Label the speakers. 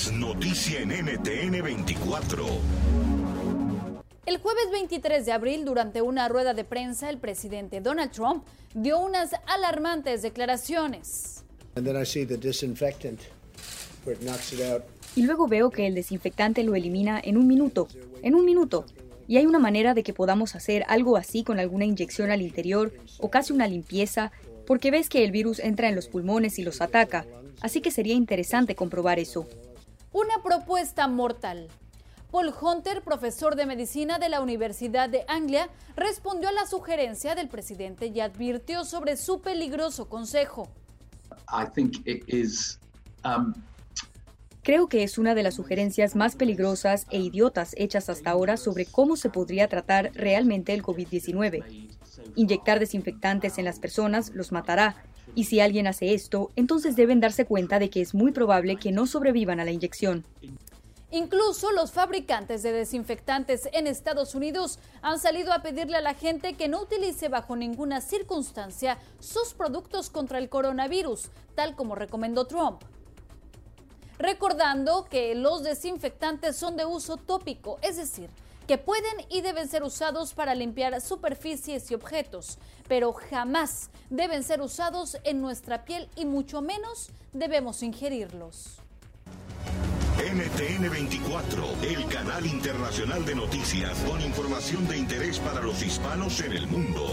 Speaker 1: es noticia en NTN 24.
Speaker 2: El jueves 23 de abril, durante una rueda de prensa, el presidente Donald Trump dio unas alarmantes declaraciones.
Speaker 3: Y luego veo que el desinfectante lo elimina en un minuto, en un minuto. Y hay una manera de que podamos hacer algo así con alguna inyección al interior o casi una limpieza, porque ves que el virus entra en los pulmones y los ataca. Así que sería interesante comprobar eso.
Speaker 2: Una propuesta mortal. Paul Hunter, profesor de medicina de la Universidad de Anglia, respondió a la sugerencia del presidente y advirtió sobre su peligroso consejo.
Speaker 3: Um, Creo que es una de las sugerencias más peligrosas e idiotas hechas hasta ahora sobre cómo se podría tratar realmente el COVID-19. Inyectar desinfectantes en las personas los matará, y si alguien hace esto, entonces deben darse cuenta de que es muy probable que no sobrevivan a la inyección.
Speaker 2: Incluso los fabricantes de desinfectantes en Estados Unidos han salido a pedirle a la gente que no utilice bajo ninguna circunstancia sus productos contra el coronavirus, tal como recomendó Trump. Recordando que los desinfectantes son de uso tópico, es decir, que pueden y deben ser usados para limpiar superficies y objetos, pero jamás deben ser usados en nuestra piel y mucho menos debemos ingerirlos.
Speaker 1: NTN 24, el canal internacional de noticias con información de interés para los hispanos en el mundo.